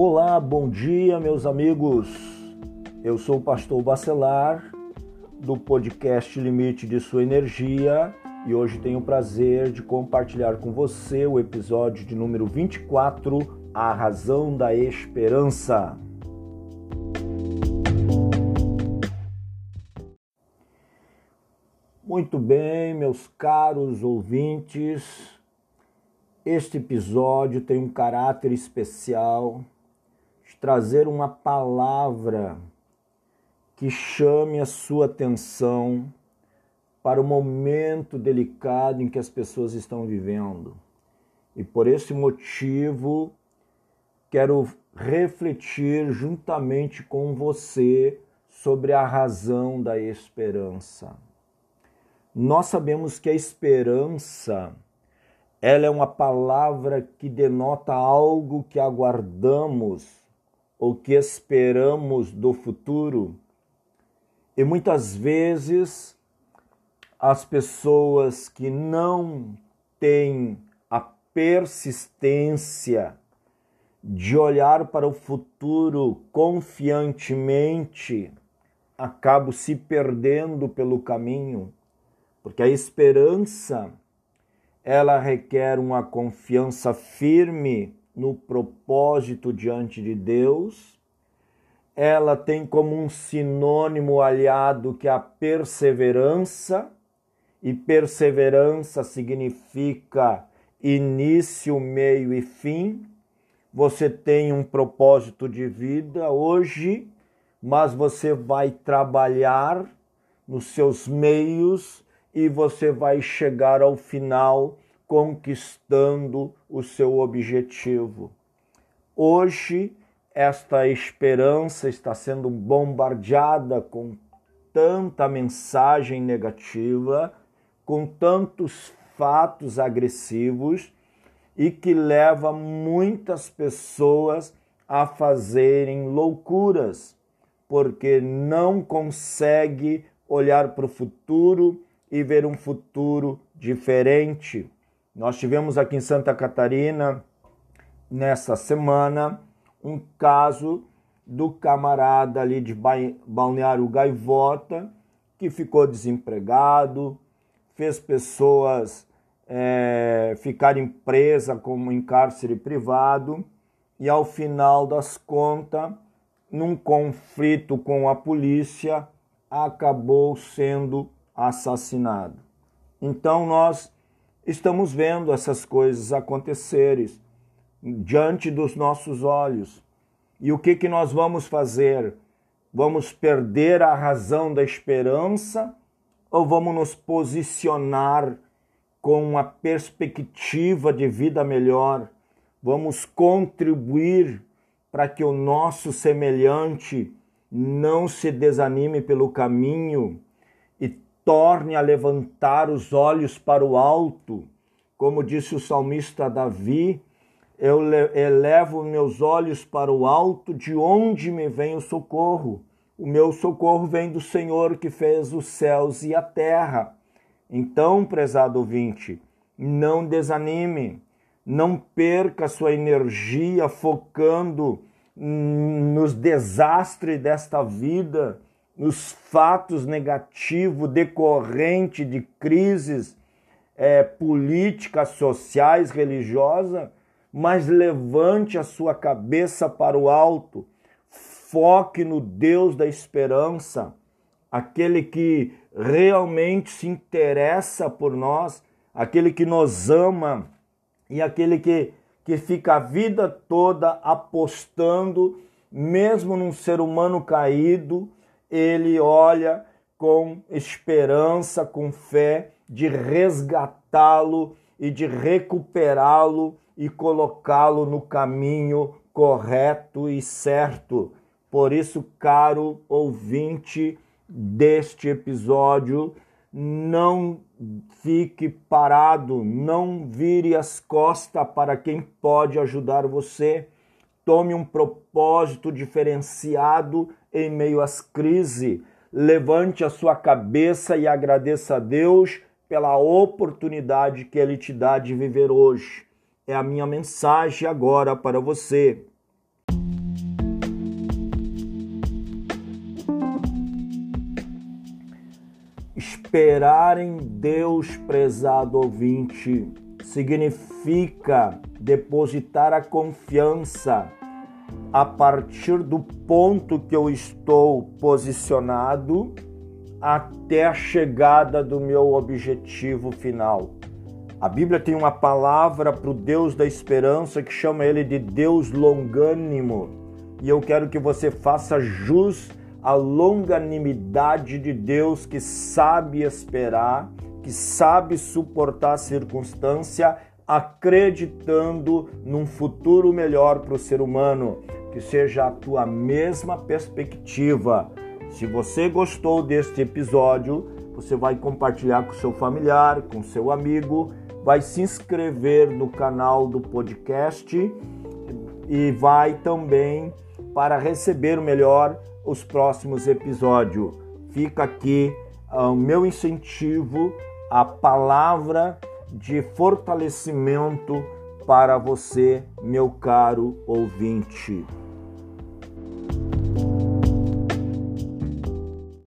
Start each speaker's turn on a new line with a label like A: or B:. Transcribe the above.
A: Olá, bom dia, meus amigos. Eu sou o pastor Bacelar do podcast Limite de Sua Energia e hoje tenho o prazer de compartilhar com você o episódio de número 24, A Razão da Esperança. Muito bem, meus caros ouvintes, este episódio tem um caráter especial trazer uma palavra que chame a sua atenção para o momento delicado em que as pessoas estão vivendo. E por esse motivo, quero refletir juntamente com você sobre a razão da esperança. Nós sabemos que a esperança ela é uma palavra que denota algo que aguardamos ou que esperamos do futuro. E muitas vezes as pessoas que não têm a persistência de olhar para o futuro confiantemente acabam se perdendo pelo caminho, porque a esperança ela requer uma confiança firme no propósito diante de Deus. Ela tem como um sinônimo aliado que a perseverança, e perseverança significa início, meio e fim. Você tem um propósito de vida hoje, mas você vai trabalhar nos seus meios e você vai chegar ao final conquistando o seu objetivo. Hoje, esta esperança está sendo bombardeada com tanta mensagem negativa, com tantos fatos agressivos e que leva muitas pessoas a fazerem loucuras, porque não consegue olhar para o futuro e ver um futuro diferente. Nós tivemos aqui em Santa Catarina, nessa semana, um caso do camarada ali de Balneário Gaivota, que ficou desempregado, fez pessoas é, ficarem presas como em cárcere privado e, ao final das contas, num conflito com a polícia, acabou sendo assassinado. Então nós estamos vendo essas coisas acontecerem diante dos nossos olhos. E o que, que nós vamos fazer? Vamos perder a razão da esperança ou vamos nos posicionar com uma perspectiva de vida melhor? Vamos contribuir para que o nosso semelhante não se desanime pelo caminho torne a levantar os olhos para o alto. Como disse o salmista Davi, eu elevo meus olhos para o alto, de onde me vem o socorro? O meu socorro vem do Senhor que fez os céus e a terra. Então, prezado ouvinte, não desanime, não perca sua energia focando nos desastres desta vida, nos fatos negativos decorrente de crises é, políticas, sociais, religiosas, mas levante a sua cabeça para o alto, foque no Deus da esperança, aquele que realmente se interessa por nós, aquele que nos ama e aquele que, que fica a vida toda apostando, mesmo num ser humano caído, ele olha com esperança, com fé, de resgatá-lo e de recuperá-lo e colocá-lo no caminho correto e certo. Por isso, caro ouvinte deste episódio, não fique parado, não vire as costas para quem pode ajudar você tome um propósito diferenciado em meio às crises. Levante a sua cabeça e agradeça a Deus pela oportunidade que Ele te dá de viver hoje. É a minha mensagem agora para você. Esperar em Deus, prezado ouvinte, significa depositar a confiança a partir do ponto que eu estou posicionado até a chegada do meu objetivo final. A Bíblia tem uma palavra para o Deus da esperança que chama ele de Deus longânimo. E eu quero que você faça jus à longanimidade de Deus que sabe esperar, que sabe suportar a circunstância, acreditando num futuro melhor para o ser humano. Que seja a tua mesma perspectiva. Se você gostou deste episódio, você vai compartilhar com seu familiar, com seu amigo, vai se inscrever no canal do podcast e vai também para receber melhor os próximos episódios. Fica aqui ah, o meu incentivo, a palavra de fortalecimento para você, meu caro ouvinte.